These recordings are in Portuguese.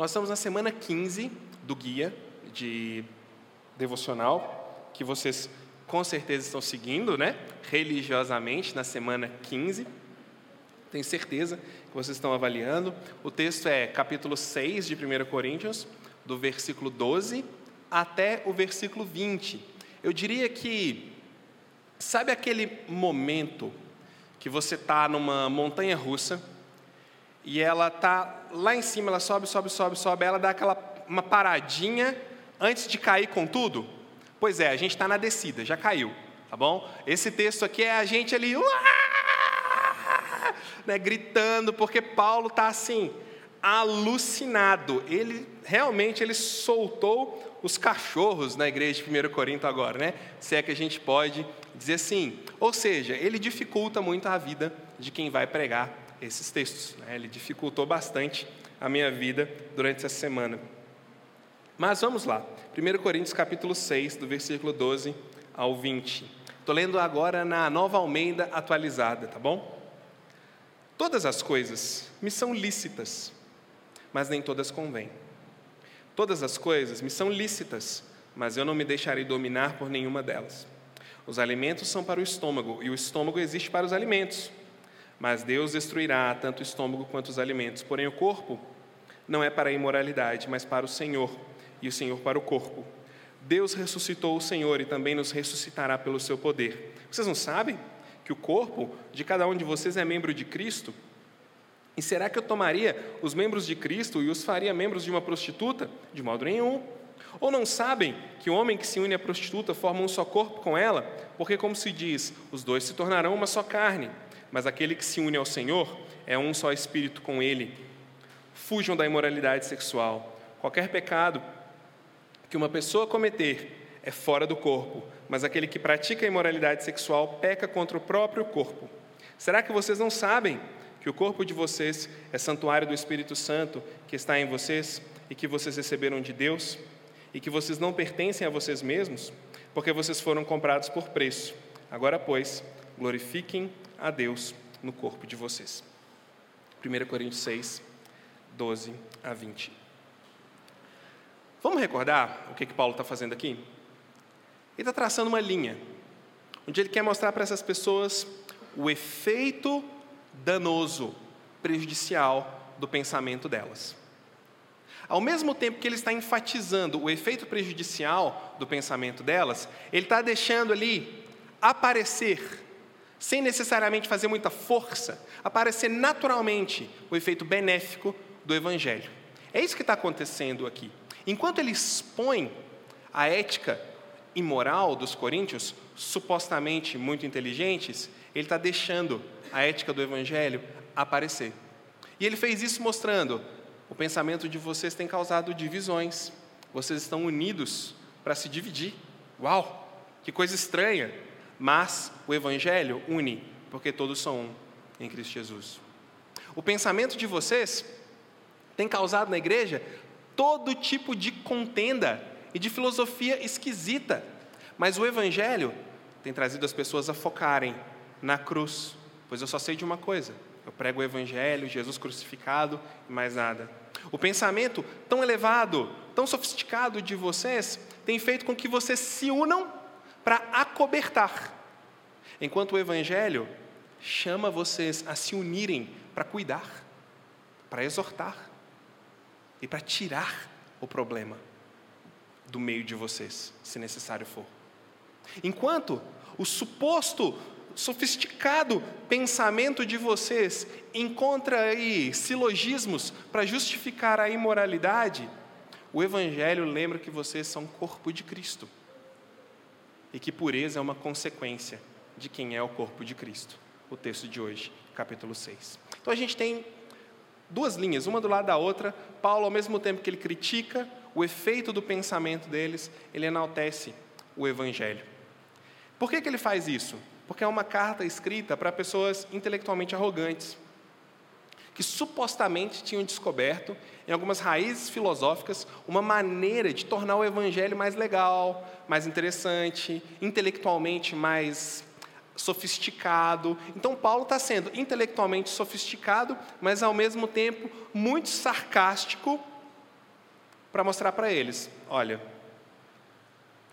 Nós estamos na semana 15 do guia de devocional, que vocês com certeza estão seguindo, né? Religiosamente, na semana 15. Tenho certeza que vocês estão avaliando. O texto é capítulo 6 de 1 Coríntios, do versículo 12 até o versículo 20. Eu diria que, sabe aquele momento que você está numa montanha russa e ela está lá em cima, ela sobe, sobe, sobe, sobe, ela dá aquela uma paradinha antes de cair com tudo? Pois é, a gente está na descida, já caiu, tá bom? Esse texto aqui é a gente ali, né, gritando, porque Paulo está assim, alucinado. Ele realmente ele soltou os cachorros na igreja de 1 Corinto agora, né? Se é que a gente pode dizer assim. Ou seja, ele dificulta muito a vida de quem vai pregar esses textos. Né? Ele dificultou bastante a minha vida durante essa semana. Mas vamos lá. 1 Coríntios capítulo 6, do versículo 12 ao 20. Estou lendo agora na Nova Almeida atualizada, tá bom? Todas as coisas me são lícitas, mas nem todas convêm. Todas as coisas me são lícitas, mas eu não me deixarei dominar por nenhuma delas. Os alimentos são para o estômago, e o estômago existe para os alimentos. Mas Deus destruirá tanto o estômago quanto os alimentos. Porém, o corpo não é para a imoralidade, mas para o Senhor, e o Senhor para o corpo. Deus ressuscitou o Senhor e também nos ressuscitará pelo seu poder. Vocês não sabem que o corpo de cada um de vocês é membro de Cristo? E será que eu tomaria os membros de Cristo e os faria membros de uma prostituta? De modo nenhum. Ou não sabem que o homem que se une à prostituta forma um só corpo com ela? Porque, como se diz, os dois se tornarão uma só carne. Mas aquele que se une ao Senhor é um só espírito com ele. Fujam da imoralidade sexual. Qualquer pecado que uma pessoa cometer é fora do corpo, mas aquele que pratica a imoralidade sexual peca contra o próprio corpo. Será que vocês não sabem que o corpo de vocês é santuário do Espírito Santo que está em vocês e que vocês receberam de Deus e que vocês não pertencem a vocês mesmos, porque vocês foram comprados por preço. Agora, pois, glorifiquem a Deus no corpo de vocês. 1 Coríntios 6, 12 a 20. Vamos recordar o que, que Paulo está fazendo aqui? Ele está traçando uma linha, onde ele quer mostrar para essas pessoas o efeito danoso, prejudicial do pensamento delas. Ao mesmo tempo que ele está enfatizando o efeito prejudicial do pensamento delas, ele está deixando ali aparecer, sem necessariamente fazer muita força, aparecer naturalmente o efeito benéfico do Evangelho. É isso que está acontecendo aqui. Enquanto ele expõe a ética imoral dos coríntios, supostamente muito inteligentes, ele está deixando a ética do Evangelho aparecer. E ele fez isso mostrando: o pensamento de vocês tem causado divisões, vocês estão unidos para se dividir. Uau, que coisa estranha! Mas o Evangelho une, porque todos são um em Cristo Jesus. O pensamento de vocês tem causado na igreja todo tipo de contenda e de filosofia esquisita, mas o Evangelho tem trazido as pessoas a focarem na cruz, Pois eu só sei de uma coisa: eu prego o Evangelho, Jesus crucificado e mais nada. O pensamento tão elevado, tão sofisticado de vocês tem feito com que vocês se unam para acobertar, enquanto o Evangelho chama vocês a se unirem para cuidar, para exortar e para tirar o problema do meio de vocês, se necessário for. Enquanto o suposto sofisticado pensamento de vocês encontra aí silogismos para justificar a imoralidade, o Evangelho lembra que vocês são corpo de Cristo e que pureza é uma consequência de quem é o corpo de Cristo. O texto de hoje, capítulo 6. Então a gente tem duas linhas, uma do lado da outra. Paulo, ao mesmo tempo que ele critica o efeito do pensamento deles, ele enaltece o Evangelho. Por que, que ele faz isso? porque é uma carta escrita para pessoas intelectualmente arrogantes, que supostamente tinham descoberto, em algumas raízes filosóficas, uma maneira de tornar o evangelho mais legal, mais interessante, intelectualmente mais sofisticado. Então, Paulo está sendo intelectualmente sofisticado, mas ao mesmo tempo muito sarcástico para mostrar para eles: olha,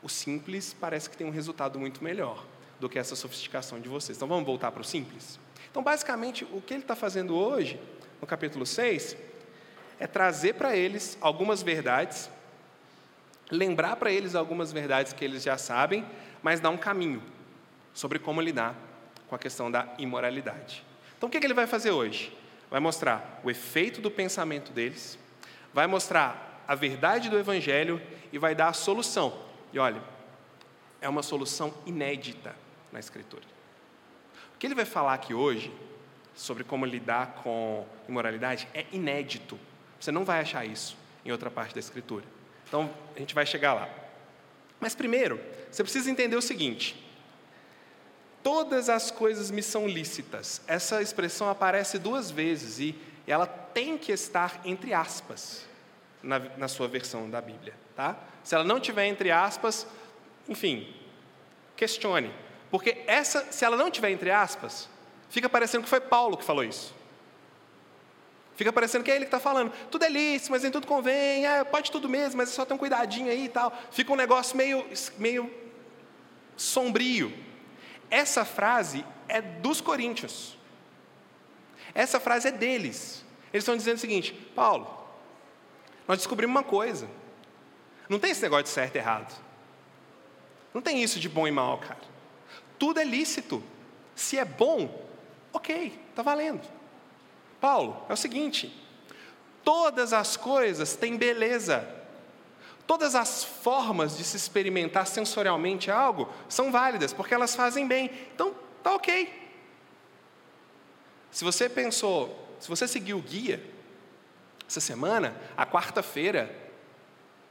o simples parece que tem um resultado muito melhor do que essa sofisticação de vocês. Então vamos voltar para o simples? Então, basicamente, o que ele está fazendo hoje, no capítulo 6, é trazer para eles algumas verdades, lembrar para eles algumas verdades que eles já sabem, mas dar um caminho sobre como lidar com a questão da imoralidade. Então, o que ele vai fazer hoje? Vai mostrar o efeito do pensamento deles, vai mostrar a verdade do Evangelho e vai dar a solução. E olha, é uma solução inédita na Escritura. O que ele vai falar aqui hoje, sobre como lidar com imoralidade, é inédito. Você não vai achar isso em outra parte da Escritura. Então, a gente vai chegar lá. Mas primeiro, você precisa entender o seguinte: todas as coisas me são lícitas. Essa expressão aparece duas vezes e ela tem que estar entre aspas na, na sua versão da Bíblia. Tá? Se ela não tiver entre aspas, enfim, questione. Porque essa, se ela não tiver entre aspas, fica parecendo que foi Paulo que falou isso. Fica parecendo que é ele que está falando. Tudo é lícito, mas em tudo convém. É, pode tudo mesmo, mas é só tem um cuidadinho aí e tal. Fica um negócio meio, meio sombrio. Essa frase é dos coríntios. Essa frase é deles. Eles estão dizendo o seguinte: Paulo, nós descobrimos uma coisa. Não tem esse negócio de certo e errado. Não tem isso de bom e mal, cara. Tudo é lícito. Se é bom, ok, está valendo. Paulo, é o seguinte: todas as coisas têm beleza. Todas as formas de se experimentar sensorialmente algo são válidas, porque elas fazem bem. Então, tá ok. Se você pensou, se você seguiu o guia essa semana, a quarta-feira,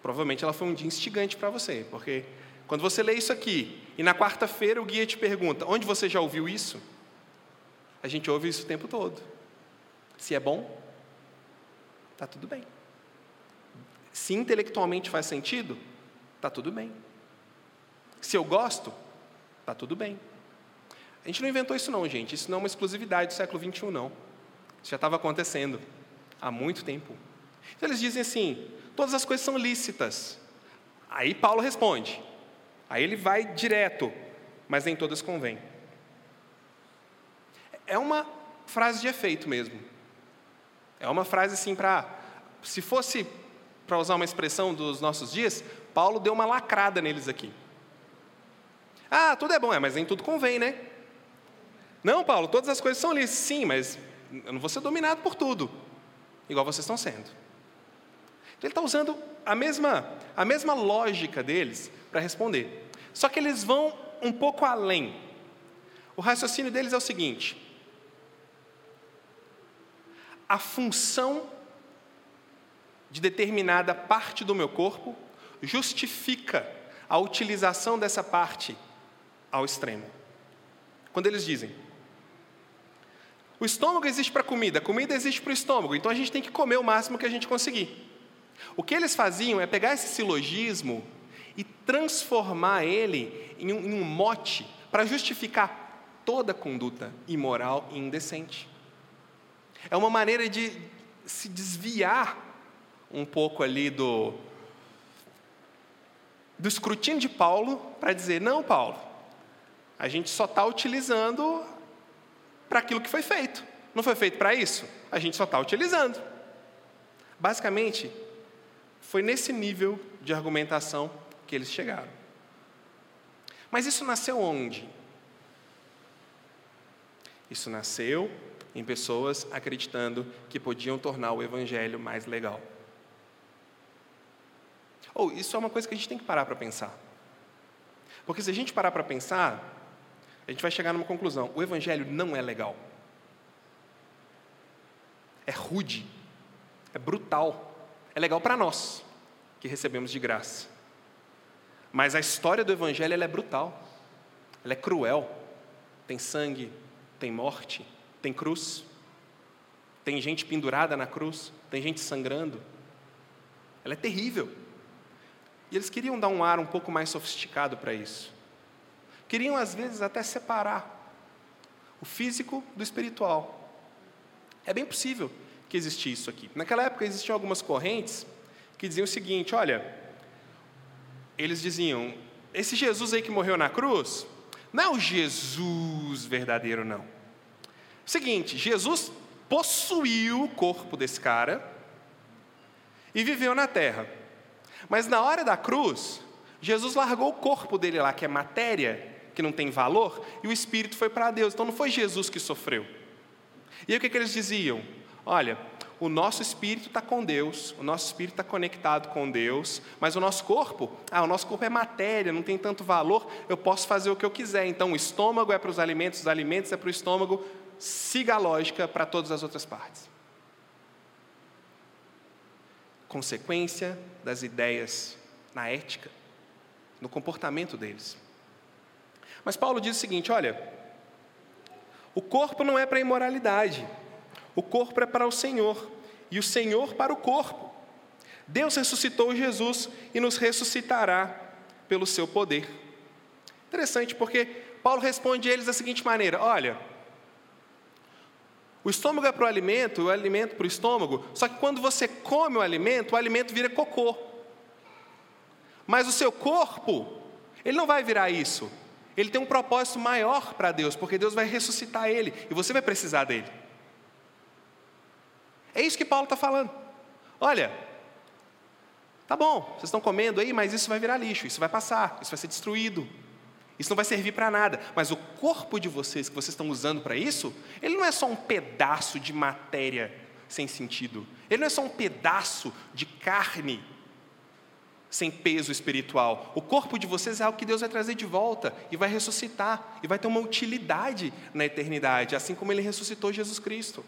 provavelmente ela foi um dia instigante para você, porque quando você lê isso aqui e na quarta-feira o guia te pergunta: onde você já ouviu isso? A gente ouve isso o tempo todo. Se é bom, tá tudo bem. Se intelectualmente faz sentido, tá tudo bem. Se eu gosto, tá tudo bem. A gente não inventou isso não, gente. Isso não é uma exclusividade do século XXI, não. Isso já estava acontecendo há muito tempo. Então eles dizem assim: todas as coisas são lícitas. Aí Paulo responde. Aí ele vai direto, mas nem todas convêm. É uma frase de efeito mesmo. É uma frase assim para. Se fosse para usar uma expressão dos nossos dias, Paulo deu uma lacrada neles aqui. Ah, tudo é bom, é, mas nem tudo convém, né? Não, Paulo, todas as coisas são lícitas. Sim, mas eu não vou ser dominado por tudo, igual vocês estão sendo. Então ele está usando a mesma, a mesma lógica deles para responder. Só que eles vão um pouco além. O raciocínio deles é o seguinte: a função de determinada parte do meu corpo justifica a utilização dessa parte ao extremo. Quando eles dizem, o estômago existe para comida, a comida existe para o estômago, então a gente tem que comer o máximo que a gente conseguir. O que eles faziam é pegar esse silogismo e transformar ele em um, em um mote para justificar toda conduta imoral e indecente. É uma maneira de se desviar um pouco ali do, do escrutínio de Paulo para dizer: não, Paulo, a gente só está utilizando para aquilo que foi feito. Não foi feito para isso? A gente só está utilizando. Basicamente, foi nesse nível de argumentação que eles chegaram. Mas isso nasceu onde? Isso nasceu em pessoas acreditando que podiam tornar o evangelho mais legal. Ou oh, isso é uma coisa que a gente tem que parar para pensar. Porque se a gente parar para pensar, a gente vai chegar numa conclusão: o evangelho não é legal. É rude, é brutal, é legal para nós que recebemos de graça. Mas a história do Evangelho é brutal, ela é cruel. Tem sangue, tem morte, tem cruz, tem gente pendurada na cruz, tem gente sangrando. Ela é terrível. E eles queriam dar um ar um pouco mais sofisticado para isso. Queriam, às vezes, até separar o físico do espiritual. É bem possível que existisse isso aqui. Naquela época existiam algumas correntes que diziam o seguinte: olha, eles diziam, esse Jesus aí que morreu na cruz, não é o Jesus verdadeiro, não. Seguinte, Jesus possuiu o corpo desse cara e viveu na terra. Mas na hora da cruz, Jesus largou o corpo dele lá, que é matéria, que não tem valor, e o espírito foi para Deus. Então não foi Jesus que sofreu. E aí o que, que eles diziam? Olha, o nosso espírito está com Deus, o nosso espírito está conectado com Deus, mas o nosso corpo, ah, o nosso corpo é matéria, não tem tanto valor, eu posso fazer o que eu quiser. Então o estômago é para os alimentos, os alimentos é para o estômago, siga a lógica para todas as outras partes. Consequência das ideias na ética, no comportamento deles. Mas Paulo diz o seguinte: olha, o corpo não é para imoralidade, o corpo é para o Senhor, e o Senhor para o corpo. Deus ressuscitou Jesus e nos ressuscitará pelo seu poder. Interessante, porque Paulo responde a eles da seguinte maneira: olha, o estômago é para o alimento, o alimento para o estômago, só que quando você come o alimento, o alimento vira cocô. Mas o seu corpo, ele não vai virar isso. Ele tem um propósito maior para Deus, porque Deus vai ressuscitar ele e você vai precisar dele. É isso que Paulo está falando. Olha, tá bom, vocês estão comendo aí, mas isso vai virar lixo, isso vai passar, isso vai ser destruído. Isso não vai servir para nada, mas o corpo de vocês que vocês estão usando para isso, ele não é só um pedaço de matéria sem sentido. Ele não é só um pedaço de carne sem peso espiritual. O corpo de vocês é algo que Deus vai trazer de volta e vai ressuscitar e vai ter uma utilidade na eternidade, assim como ele ressuscitou Jesus Cristo.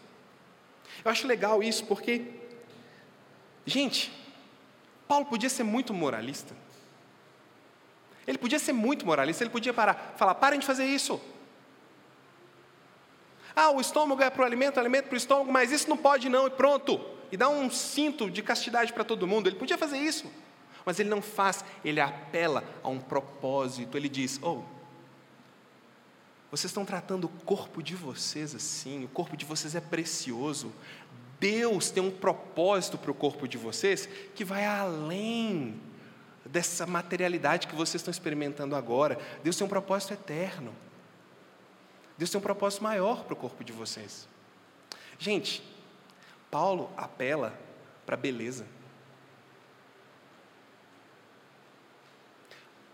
Eu acho legal isso porque, gente, Paulo podia ser muito moralista. Ele podia ser muito moralista, ele podia parar, falar: parem de fazer isso. Ah, o estômago é para o alimento, o alimento para o estômago, mas isso não pode não, e pronto. E dá um cinto de castidade para todo mundo. Ele podia fazer isso, mas ele não faz, ele apela a um propósito. Ele diz: Oh, vocês estão tratando o corpo de vocês assim, o corpo de vocês é precioso. Deus tem um propósito para o corpo de vocês que vai além dessa materialidade que vocês estão experimentando agora. Deus tem um propósito eterno. Deus tem um propósito maior para o corpo de vocês. Gente, Paulo apela para a beleza.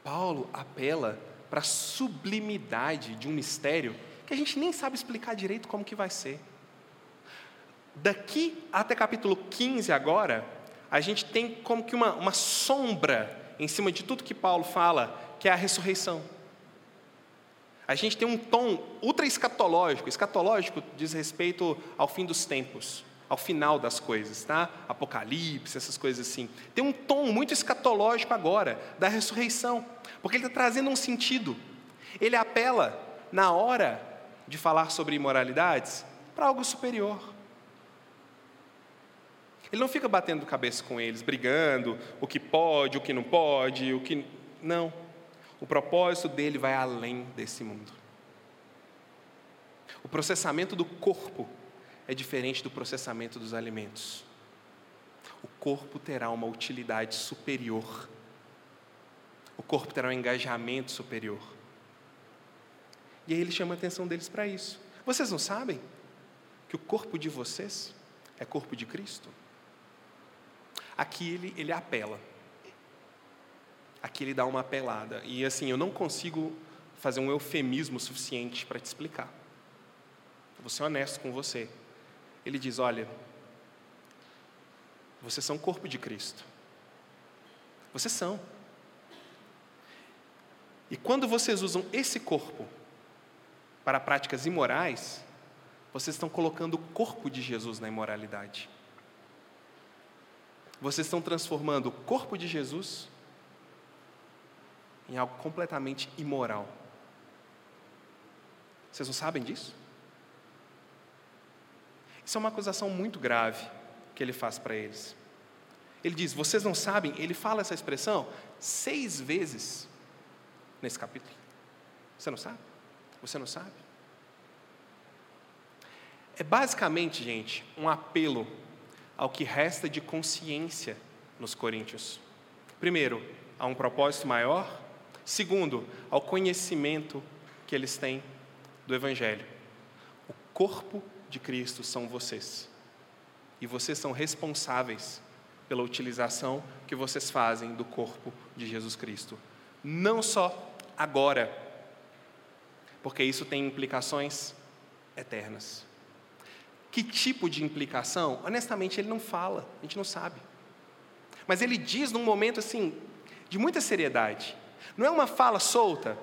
Paulo apela para a sublimidade de um mistério que a gente nem sabe explicar direito como que vai ser. Daqui até capítulo 15 agora, a gente tem como que uma, uma sombra em cima de tudo que Paulo fala, que é a ressurreição. A gente tem um tom ultra escatológico. Escatológico diz respeito ao fim dos tempos, ao final das coisas, tá? Apocalipse, essas coisas assim. Tem um tom muito escatológico agora, da ressurreição, porque ele está trazendo um sentido. Ele apela, na hora de falar sobre imoralidades, para algo superior. Ele não fica batendo cabeça com eles, brigando, o que pode, o que não pode, o que. Não. O propósito dele vai além desse mundo. O processamento do corpo é diferente do processamento dos alimentos. O corpo terá uma utilidade superior. O corpo terá um engajamento superior. E aí ele chama a atenção deles para isso. Vocês não sabem que o corpo de vocês é corpo de Cristo? Aqui ele, ele apela. Aqui ele dá uma apelada. E assim, eu não consigo fazer um eufemismo suficiente para te explicar. vou ser honesto com você. Ele diz: olha, vocês são o corpo de Cristo. Vocês são. E quando vocês usam esse corpo para práticas imorais, vocês estão colocando o corpo de Jesus na imoralidade. Vocês estão transformando o corpo de Jesus em algo completamente imoral. Vocês não sabem disso? Isso é uma acusação muito grave que ele faz para eles. Ele diz: Vocês não sabem? Ele fala essa expressão seis vezes nesse capítulo. Você não sabe? Você não sabe? É basicamente, gente, um apelo ao que resta de consciência nos Coríntios. Primeiro, há um propósito maior. Segundo, ao conhecimento que eles têm do Evangelho. O corpo de Cristo são vocês. E vocês são responsáveis pela utilização que vocês fazem do corpo de Jesus Cristo. Não só agora, porque isso tem implicações eternas. Que tipo de implicação? Honestamente, ele não fala, a gente não sabe. Mas ele diz num momento assim, de muita seriedade. Não é uma fala solta,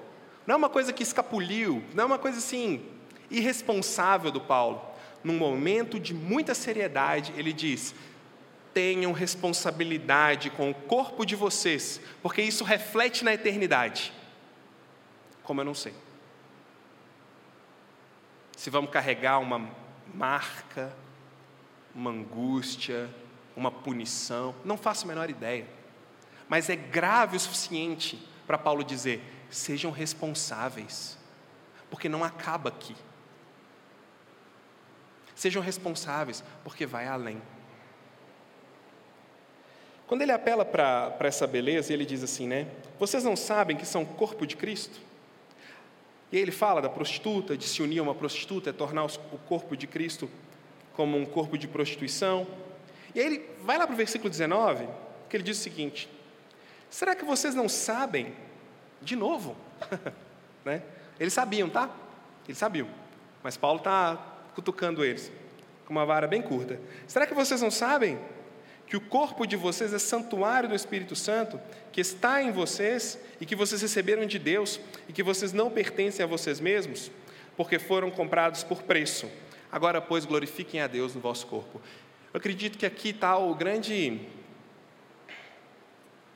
não é uma coisa que escapuliu, não é uma coisa assim, irresponsável do Paulo. Num momento de muita seriedade, ele diz: tenham responsabilidade com o corpo de vocês, porque isso reflete na eternidade. Como eu não sei. Se vamos carregar uma marca, uma angústia, uma punição, não faço a menor ideia. Mas é grave o suficiente para Paulo dizer: sejam responsáveis, porque não acaba aqui. Sejam responsáveis, porque vai além. Quando ele apela para essa beleza, ele diz assim, né? Vocês não sabem que são corpo de Cristo? E ele fala da prostituta, de se unir a uma prostituta, é tornar o corpo de Cristo como um corpo de prostituição. E aí ele vai lá para o versículo 19, que ele diz o seguinte: Será que vocês não sabem? De novo, né? Eles sabiam, tá? Eles sabiam. Mas Paulo está cutucando eles com uma vara bem curta. Será que vocês não sabem que o corpo de vocês é santuário do Espírito Santo, que está em vocês e que vocês receberam de Deus e que vocês não pertencem a vocês mesmos, porque foram comprados por preço. Agora, pois, glorifiquem a Deus no vosso corpo. Eu acredito que aqui está o grande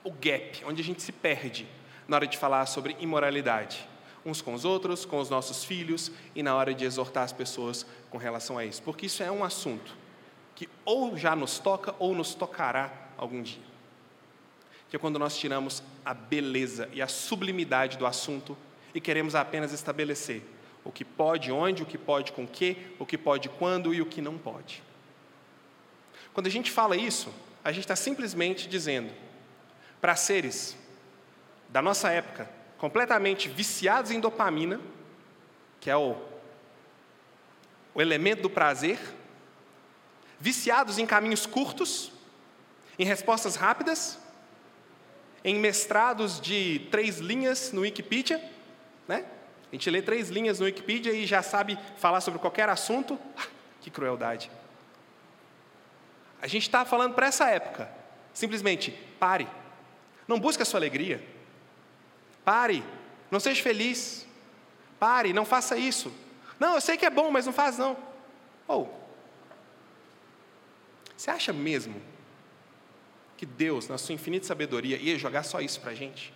o gap, onde a gente se perde na hora de falar sobre imoralidade, uns com os outros, com os nossos filhos e na hora de exortar as pessoas com relação a isso, porque isso é um assunto que ou já nos toca ou nos tocará algum dia. Que é quando nós tiramos a beleza e a sublimidade do assunto e queremos apenas estabelecer o que pode onde, o que pode com que, o que pode quando e o que não pode. Quando a gente fala isso, a gente está simplesmente dizendo para seres da nossa época, completamente viciados em dopamina, que é o, o elemento do prazer, viciados em caminhos curtos, em respostas rápidas, em mestrados de três linhas no Wikipedia, né? A gente lê três linhas no Wikipedia e já sabe falar sobre qualquer assunto. Que crueldade. A gente está falando para essa época. Simplesmente, pare. Não busque a sua alegria. Pare. Não seja feliz. Pare, não faça isso. Não, eu sei que é bom, mas não faz não. Ou, oh, você acha mesmo que Deus, na sua infinita sabedoria, ia jogar só isso para a gente?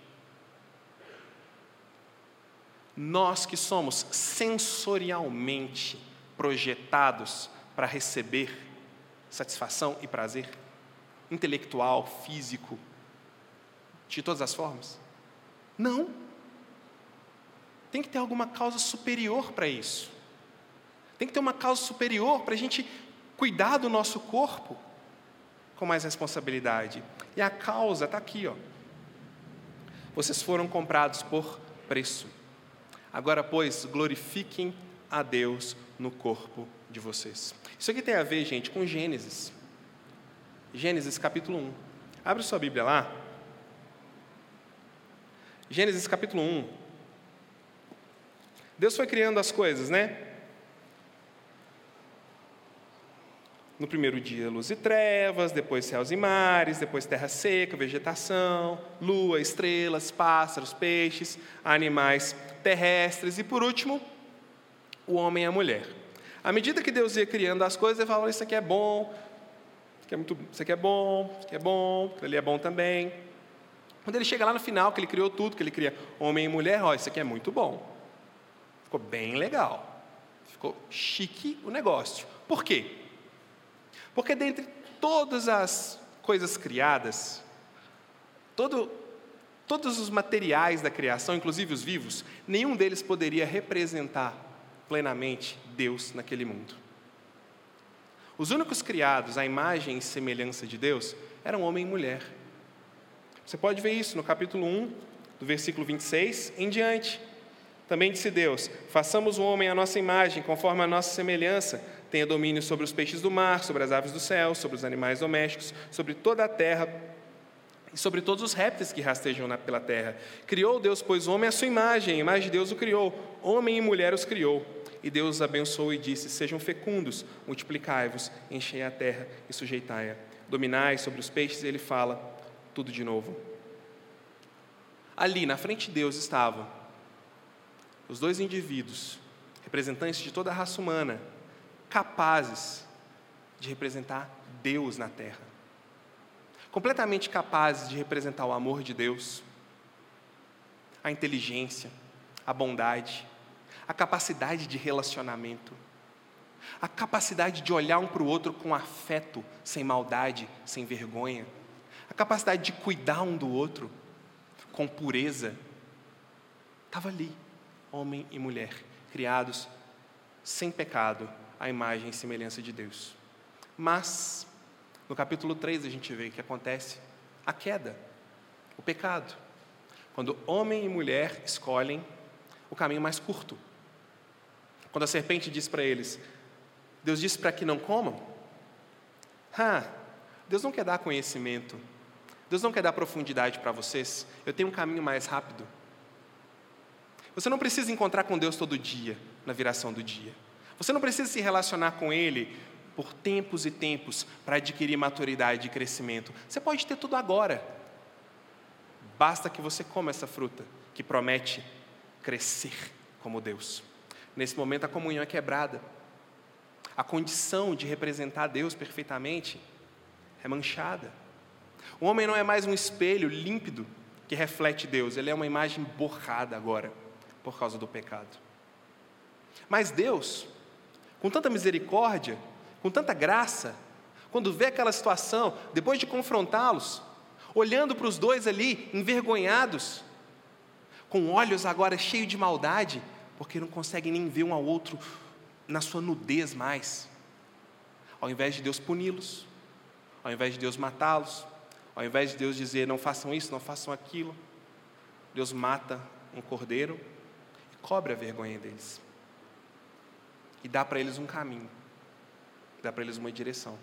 Nós que somos sensorialmente projetados para receber satisfação e prazer, intelectual, físico, de todas as formas? Não. Tem que ter alguma causa superior para isso. Tem que ter uma causa superior para a gente cuidar do nosso corpo com mais responsabilidade. E a causa está aqui, ó. Vocês foram comprados por preço. Agora, pois, glorifiquem a Deus no corpo de vocês. Isso aqui tem a ver, gente, com Gênesis. Gênesis capítulo 1. Abre sua Bíblia lá. Gênesis capítulo 1. Deus foi criando as coisas, né? No primeiro dia, luz e trevas, depois céus e mares, depois terra seca, vegetação, lua, estrelas, pássaros, peixes, animais terrestres e, por último, o homem e a mulher. À medida que Deus ia criando as coisas, ele falava: Isso aqui é bom, isso aqui é, muito, isso aqui é bom, isso aqui é bom, aquilo ali é bom também. Quando ele chega lá no final, que ele criou tudo, que ele cria homem e mulher, ó, isso aqui é muito bom. Ficou bem legal. Ficou chique o negócio. Por quê? Porque dentre todas as coisas criadas, todo, todos os materiais da criação, inclusive os vivos, nenhum deles poderia representar plenamente Deus naquele mundo. Os únicos criados à imagem e semelhança de Deus eram homem e mulher. Você pode ver isso no capítulo 1, do versículo 26 em diante. Também disse Deus: façamos o homem à nossa imagem, conforme a nossa semelhança, tenha domínio sobre os peixes do mar, sobre as aves do céu, sobre os animais domésticos, sobre toda a terra e sobre todos os répteis que rastejam pela terra. Criou Deus, pois, homem à sua imagem, a imagem de Deus o criou, homem e mulher os criou. E Deus os abençoou e disse: Sejam fecundos, multiplicai-vos, enchei a terra e sujeitai-a. Dominai sobre os peixes, e ele fala tudo de novo. Ali, na frente de Deus, estavam os dois indivíduos, representantes de toda a raça humana, capazes de representar Deus na terra completamente capazes de representar o amor de Deus, a inteligência, a bondade, a capacidade de relacionamento, a capacidade de olhar um para o outro com afeto, sem maldade, sem vergonha, a capacidade de cuidar um do outro com pureza. Estava ali, homem e mulher, criados sem pecado, à imagem e semelhança de Deus. Mas no capítulo 3 a gente vê que acontece a queda, o pecado. Quando homem e mulher escolhem o caminho mais curto. Quando a serpente diz para eles: Deus disse para que não comam? Ah, Deus não quer dar conhecimento. Deus não quer dar profundidade para vocês. Eu tenho um caminho mais rápido. Você não precisa encontrar com Deus todo dia, na viração do dia. Você não precisa se relacionar com Ele por tempos e tempos para adquirir maturidade e crescimento. Você pode ter tudo agora. Basta que você coma essa fruta que promete crescer como Deus. Nesse momento a comunhão é quebrada. A condição de representar Deus perfeitamente é manchada. O homem não é mais um espelho límpido que reflete Deus, ele é uma imagem borrada agora por causa do pecado. Mas Deus, com tanta misericórdia, com tanta graça, quando vê aquela situação, depois de confrontá-los, olhando para os dois ali, envergonhados, com olhos agora cheios de maldade, porque não conseguem nem ver um ao outro na sua nudez mais. Ao invés de Deus puni-los, ao invés de Deus matá-los, ao invés de Deus dizer não façam isso, não façam aquilo, Deus mata um cordeiro e cobre a vergonha deles. E dá para eles um caminho dá para eles uma direção.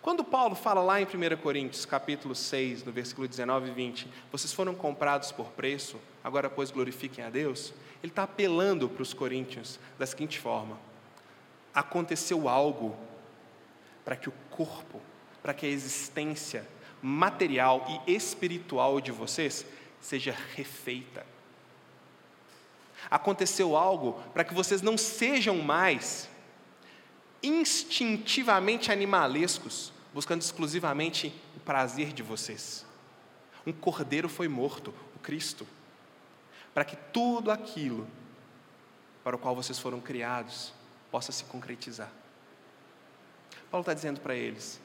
Quando Paulo fala lá em 1 Coríntios, capítulo 6, no versículo 19 e 20, vocês foram comprados por preço, agora pois glorifiquem a Deus, ele está apelando para os coríntios da seguinte forma: aconteceu algo para que o corpo, para que a existência material e espiritual de vocês seja refeita. Aconteceu algo para que vocês não sejam mais instintivamente animalescos, buscando exclusivamente o prazer de vocês. Um cordeiro foi morto, o Cristo, para que tudo aquilo para o qual vocês foram criados possa se concretizar. Paulo está dizendo para eles: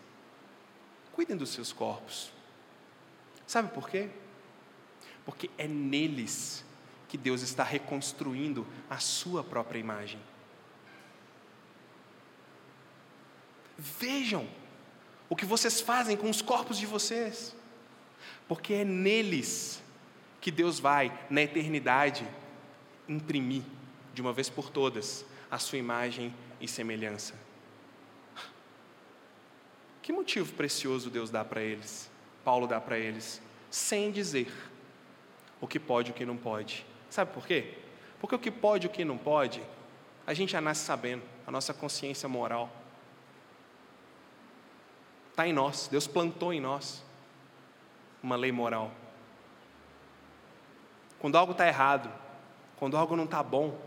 cuidem dos seus corpos. Sabe por quê? Porque é neles que Deus está reconstruindo a sua própria imagem. Vejam o que vocês fazem com os corpos de vocês, porque é neles que Deus vai, na eternidade, imprimir, de uma vez por todas, a sua imagem e semelhança. Que motivo precioso Deus dá para eles, Paulo dá para eles, sem dizer o que pode e o que não pode. Sabe por quê? Porque o que pode e o que não pode, a gente já nasce sabendo, a nossa consciência moral está em nós, Deus plantou em nós uma lei moral. Quando algo está errado, quando algo não está bom,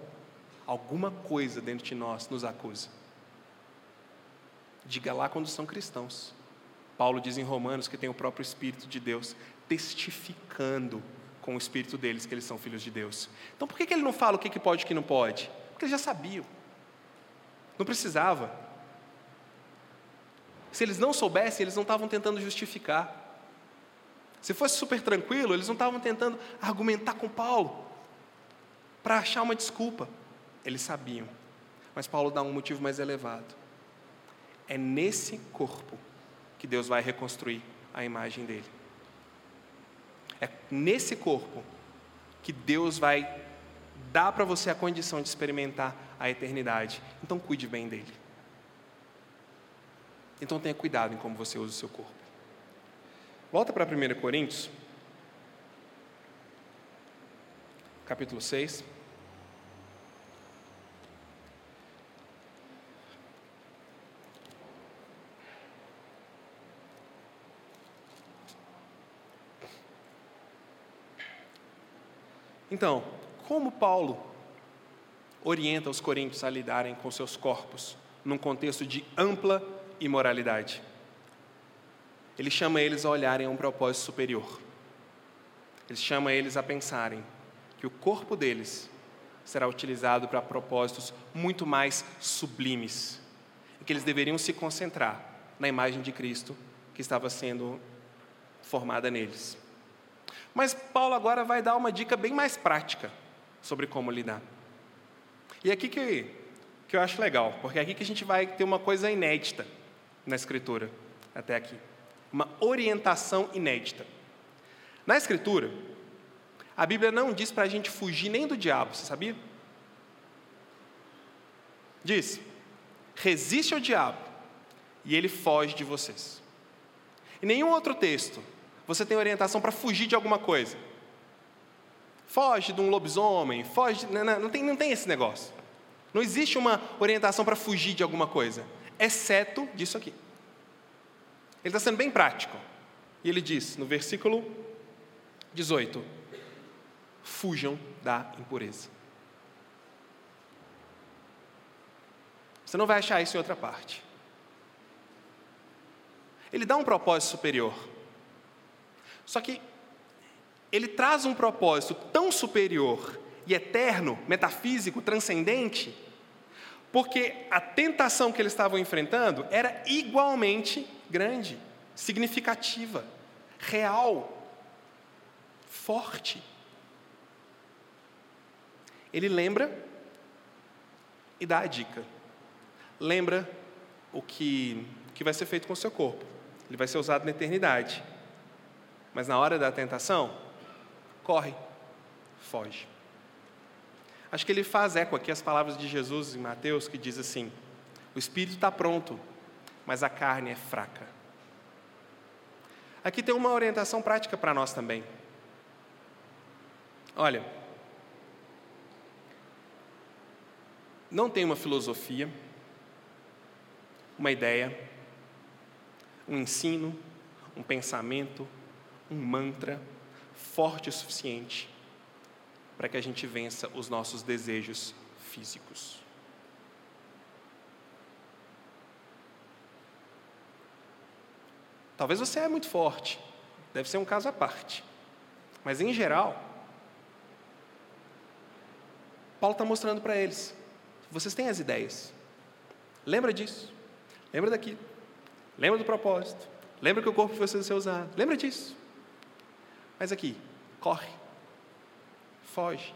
alguma coisa dentro de nós nos acusa. Diga lá quando são cristãos. Paulo diz em Romanos que tem o próprio Espírito de Deus testificando com o Espírito deles que eles são filhos de Deus. Então por que ele não fala o que pode e o que não pode? Porque eles já sabiam. Não precisava. Se eles não soubessem, eles não estavam tentando justificar. Se fosse super tranquilo, eles não estavam tentando argumentar com Paulo para achar uma desculpa. Eles sabiam. Mas Paulo dá um motivo mais elevado. É nesse corpo que Deus vai reconstruir a imagem dele. É nesse corpo que Deus vai dar para você a condição de experimentar a eternidade. Então cuide bem dele. Então tenha cuidado em como você usa o seu corpo. Volta para 1 Coríntios, capítulo 6. Então, como Paulo orienta os coríntios a lidarem com seus corpos num contexto de ampla imoralidade? Ele chama eles a olharem a um propósito superior. Ele chama eles a pensarem que o corpo deles será utilizado para propósitos muito mais sublimes, e que eles deveriam se concentrar na imagem de Cristo que estava sendo formada neles. Mas Paulo agora vai dar uma dica bem mais prática sobre como lidar. E é aqui que, que eu acho legal, porque é aqui que a gente vai ter uma coisa inédita na Escritura, até aqui. Uma orientação inédita. Na Escritura, a Bíblia não diz para a gente fugir nem do diabo, você sabia? Diz: resiste ao diabo e ele foge de vocês. Em nenhum outro texto você tem orientação para fugir de alguma coisa. Foge de um lobisomem, foge. De, não, não, tem, não tem esse negócio. Não existe uma orientação para fugir de alguma coisa, exceto disso aqui. Ele está sendo bem prático. E ele diz no versículo 18: Fujam da impureza. Você não vai achar isso em outra parte. Ele dá um propósito superior. Só que ele traz um propósito tão superior e eterno, metafísico, transcendente, porque a tentação que eles estavam enfrentando era igualmente grande, significativa, real, forte. Ele lembra e dá a dica. Lembra o que, que vai ser feito com o seu corpo. Ele vai ser usado na eternidade. Mas na hora da tentação, corre, foge. Acho que ele faz eco aqui as palavras de Jesus em Mateus, que diz assim: o espírito está pronto, mas a carne é fraca. Aqui tem uma orientação prática para nós também. Olha, não tem uma filosofia, uma ideia, um ensino, um pensamento, um mantra forte o suficiente para que a gente vença os nossos desejos físicos. Talvez você é muito forte, deve ser um caso à parte, mas em geral, Paulo está mostrando para eles: vocês têm as ideias, lembra disso, lembra daqui, lembra do propósito, lembra que o corpo precisa ser usado, lembra disso. Mas aqui, corre, foge,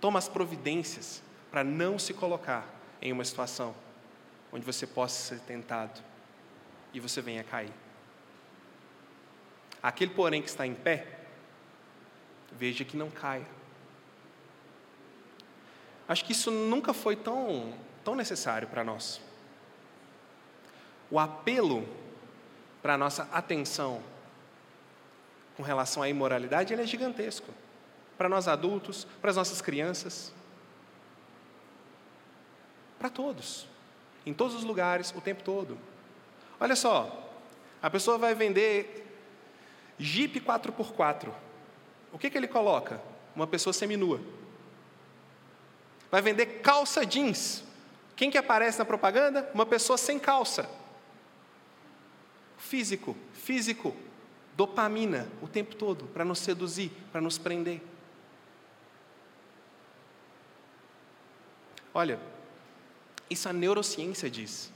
toma as providências para não se colocar em uma situação onde você possa ser tentado e você venha cair. Aquele, porém, que está em pé, veja que não caia. Acho que isso nunca foi tão, tão necessário para nós. O apelo para a nossa atenção com relação à imoralidade, ele é gigantesco. Para nós adultos, para as nossas crianças, para todos, em todos os lugares, o tempo todo. Olha só, a pessoa vai vender Jeep 4x4. O que, que ele coloca? Uma pessoa seminua. Vai vender calça jeans. Quem que aparece na propaganda? Uma pessoa sem calça. Físico, físico, dopamina o tempo todo para nos seduzir, para nos prender. Olha, isso a neurociência diz.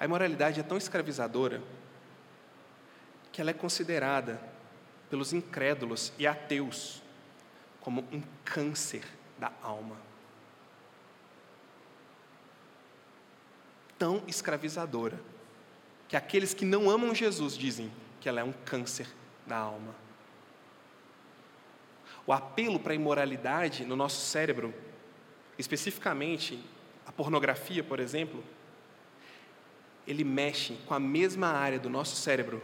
A imoralidade é tão escravizadora que ela é considerada pelos incrédulos e ateus como um câncer da alma. Tão escravizadora que aqueles que não amam Jesus dizem que ela é um câncer da alma. O apelo para a imoralidade no nosso cérebro, especificamente a pornografia, por exemplo, ele mexe com a mesma área do nosso cérebro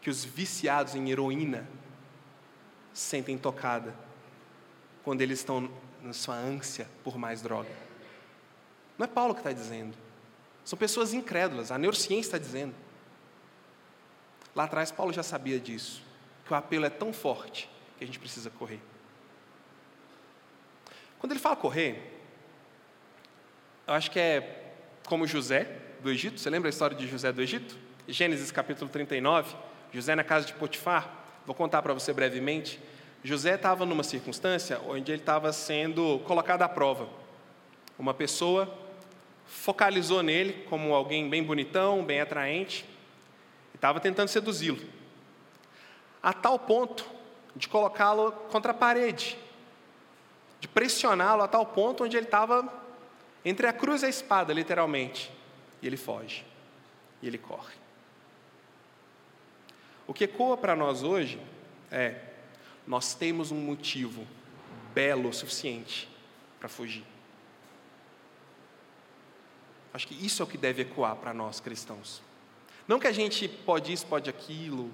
que os viciados em heroína sentem tocada quando eles estão na sua ânsia por mais droga. Não é Paulo que está dizendo. São pessoas incrédulas, a neurociência está dizendo. Lá atrás, Paulo já sabia disso, que o apelo é tão forte que a gente precisa correr. Quando ele fala correr, eu acho que é como José do Egito. Você lembra a história de José do Egito? Gênesis capítulo 39, José na casa de Potifar. Vou contar para você brevemente. José estava numa circunstância onde ele estava sendo colocado à prova. Uma pessoa focalizou nele como alguém bem bonitão, bem atraente, e estava tentando seduzi-lo, a tal ponto de colocá-lo contra a parede, de pressioná-lo a tal ponto onde ele estava entre a cruz e a espada, literalmente, e ele foge, e ele corre. O que ecoa para nós hoje é: nós temos um motivo belo o suficiente para fugir. Acho que isso é o que deve ecoar para nós cristãos. Não que a gente pode isso, pode aquilo.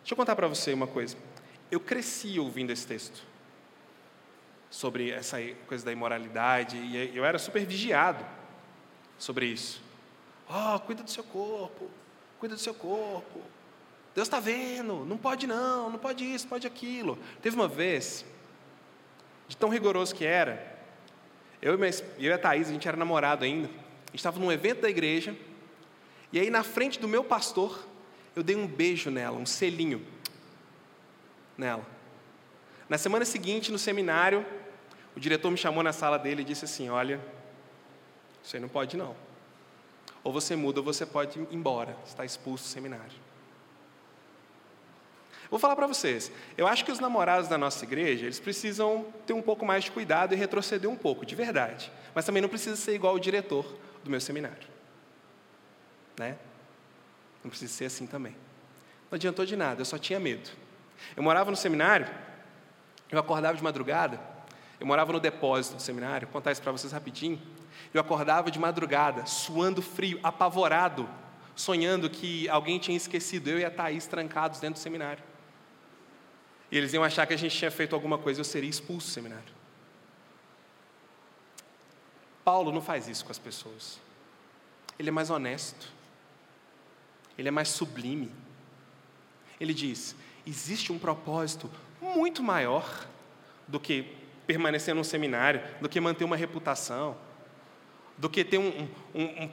Deixa eu contar para você uma coisa. Eu cresci ouvindo esse texto sobre essa coisa da imoralidade e eu era super vigiado sobre isso. Oh, cuida do seu corpo, cuida do seu corpo. Deus está vendo, não pode não, não pode isso, pode aquilo. Teve uma vez, de tão rigoroso que era, eu e, a Thaís, a gente era namorado ainda, estava num evento da igreja, e aí na frente do meu pastor, eu dei um beijo nela, um selinho nela. Na semana seguinte, no seminário, o diretor me chamou na sala dele e disse assim: Olha, você não pode não. Ou você muda ou você pode ir embora, está expulso do seminário. Vou falar para vocês, eu acho que os namorados da nossa igreja, eles precisam ter um pouco mais de cuidado e retroceder um pouco, de verdade. Mas também não precisa ser igual o diretor do meu seminário. Né? Não precisa ser assim também. Não adiantou de nada, eu só tinha medo. Eu morava no seminário, eu acordava de madrugada, eu morava no depósito do seminário, vou contar isso para vocês rapidinho. Eu acordava de madrugada, suando frio, apavorado, sonhando que alguém tinha esquecido eu e a Thaís trancados dentro do seminário. E eles iam achar que a gente tinha feito alguma coisa eu seria expulso do seminário. Paulo não faz isso com as pessoas. Ele é mais honesto. Ele é mais sublime. Ele diz: existe um propósito muito maior do que permanecer num seminário, do que manter uma reputação, do que ter um, um, um,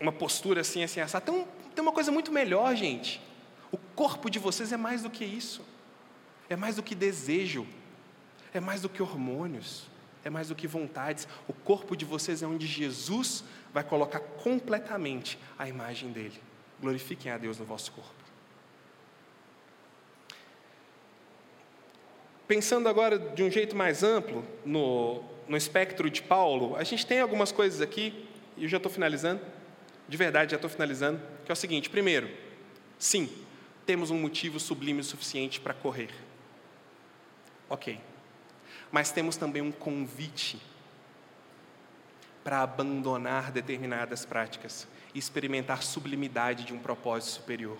uma postura assim, assim, assim. Tem, tem uma coisa muito melhor, gente. O corpo de vocês é mais do que isso é mais do que desejo, é mais do que hormônios, é mais do que vontades. O corpo de vocês é onde Jesus vai colocar completamente a imagem dele. Glorifiquem a Deus no vosso corpo. Pensando agora de um jeito mais amplo no, no espectro de Paulo, a gente tem algumas coisas aqui, e eu já estou finalizando, de verdade já estou finalizando, que é o seguinte: primeiro, sim, temos um motivo sublime o suficiente para correr. Ok. Mas temos também um convite para abandonar determinadas práticas e experimentar sublimidade de um propósito superior.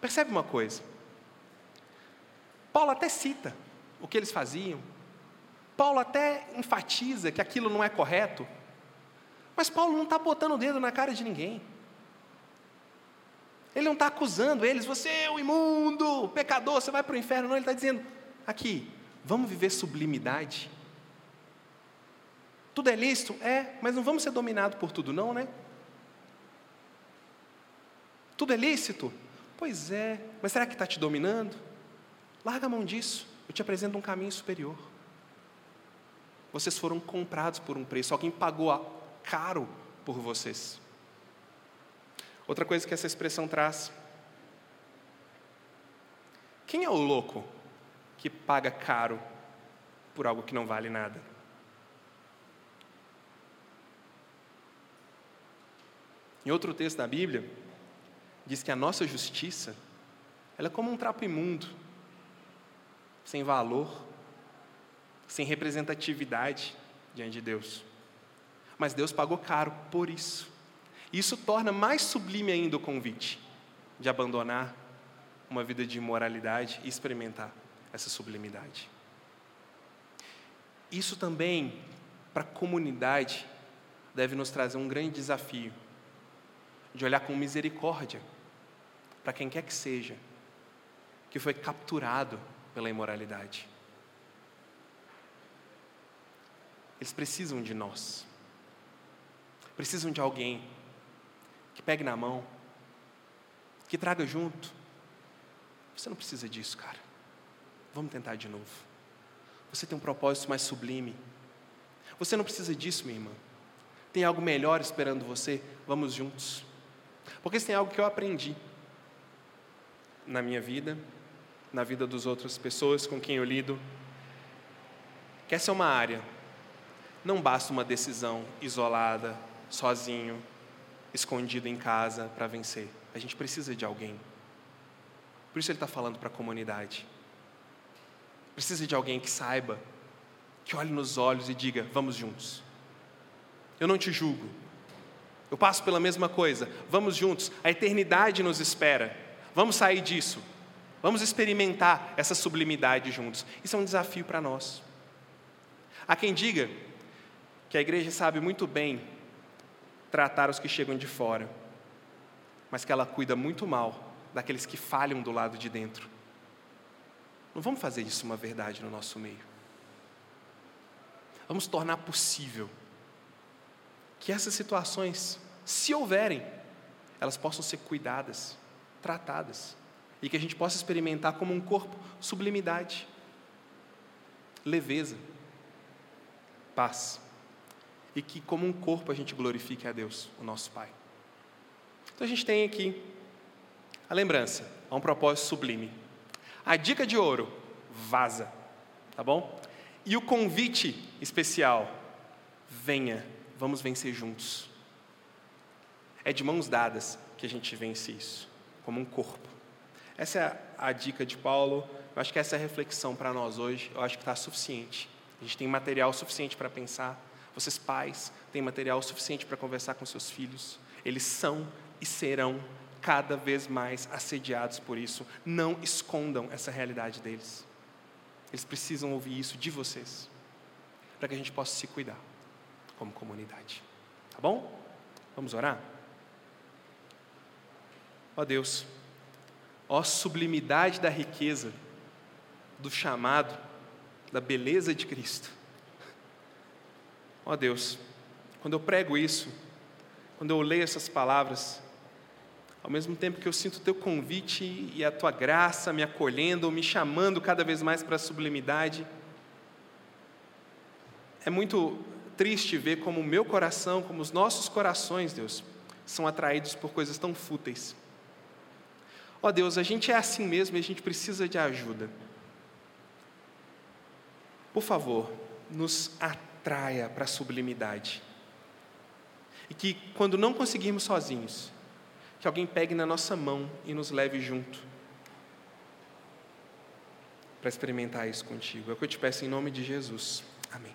Percebe uma coisa? Paulo até cita o que eles faziam. Paulo até enfatiza que aquilo não é correto. Mas Paulo não está botando o dedo na cara de ninguém. Ele não está acusando eles, você é o imundo, pecador, você vai para o inferno. Não, ele está dizendo, aqui, vamos viver sublimidade. Tudo é lícito? É, mas não vamos ser dominados por tudo, não, né? Tudo é lícito? Pois é, mas será que está te dominando? Larga a mão disso, eu te apresento um caminho superior. Vocês foram comprados por um preço, alguém pagou caro por vocês. Outra coisa que essa expressão traz. Quem é o louco que paga caro por algo que não vale nada? Em outro texto da Bíblia, diz que a nossa justiça, ela é como um trapo imundo, sem valor, sem representatividade diante de Deus. Mas Deus pagou caro por isso. Isso torna mais sublime ainda o convite de abandonar uma vida de imoralidade e experimentar essa sublimidade. Isso também, para a comunidade, deve nos trazer um grande desafio de olhar com misericórdia para quem quer que seja que foi capturado pela imoralidade. Eles precisam de nós. Precisam de alguém que pegue na mão, que traga junto. Você não precisa disso, cara. Vamos tentar de novo. Você tem um propósito mais sublime. Você não precisa disso, minha irmã. Tem algo melhor esperando você. Vamos juntos. Porque se tem algo que eu aprendi na minha vida, na vida das outras pessoas com quem eu lido, que essa é uma área. Não basta uma decisão isolada, sozinho, escondido em casa para vencer. A gente precisa de alguém. Por isso ele está falando para a comunidade. Precisa de alguém que saiba, que olhe nos olhos e diga: vamos juntos. Eu não te julgo. Eu passo pela mesma coisa. Vamos juntos. A eternidade nos espera. Vamos sair disso. Vamos experimentar essa sublimidade juntos. Isso é um desafio para nós. Há quem diga que a igreja sabe muito bem tratar os que chegam de fora, mas que ela cuida muito mal daqueles que falham do lado de dentro. Não vamos fazer isso uma verdade no nosso meio. Vamos tornar possível que essas situações, se houverem, elas possam ser cuidadas, tratadas, e que a gente possa experimentar como um corpo sublimidade, leveza, paz e que, como um corpo, a gente glorifique a Deus, o nosso Pai. Então a gente tem aqui a lembrança, a um propósito sublime. A dica de ouro, vaza, tá bom? E o convite especial, venha, vamos vencer juntos. É de mãos dadas que a gente vence isso, como um corpo. Essa é a dica de Paulo. Eu acho que essa é a reflexão para nós hoje. Eu acho que está suficiente. A gente tem material suficiente para pensar. Vocês, pais, têm material suficiente para conversar com seus filhos. Eles são e serão cada vez mais assediados por isso. Não escondam essa realidade deles. Eles precisam ouvir isso de vocês, para que a gente possa se cuidar como comunidade. Tá bom? Vamos orar? Ó Deus, ó sublimidade da riqueza, do chamado, da beleza de Cristo. Ó Deus, quando eu prego isso, quando eu leio essas palavras, ao mesmo tempo que eu sinto o teu convite e a tua graça me acolhendo, me chamando cada vez mais para a sublimidade, é muito triste ver como o meu coração, como os nossos corações, Deus, são atraídos por coisas tão fúteis. Ó oh Deus, a gente é assim mesmo e a gente precisa de ajuda. Por favor, nos atende traia para a sublimidade. E que quando não conseguirmos sozinhos, que alguém pegue na nossa mão e nos leve junto para experimentar isso contigo. É o que eu te peço em nome de Jesus. Amém.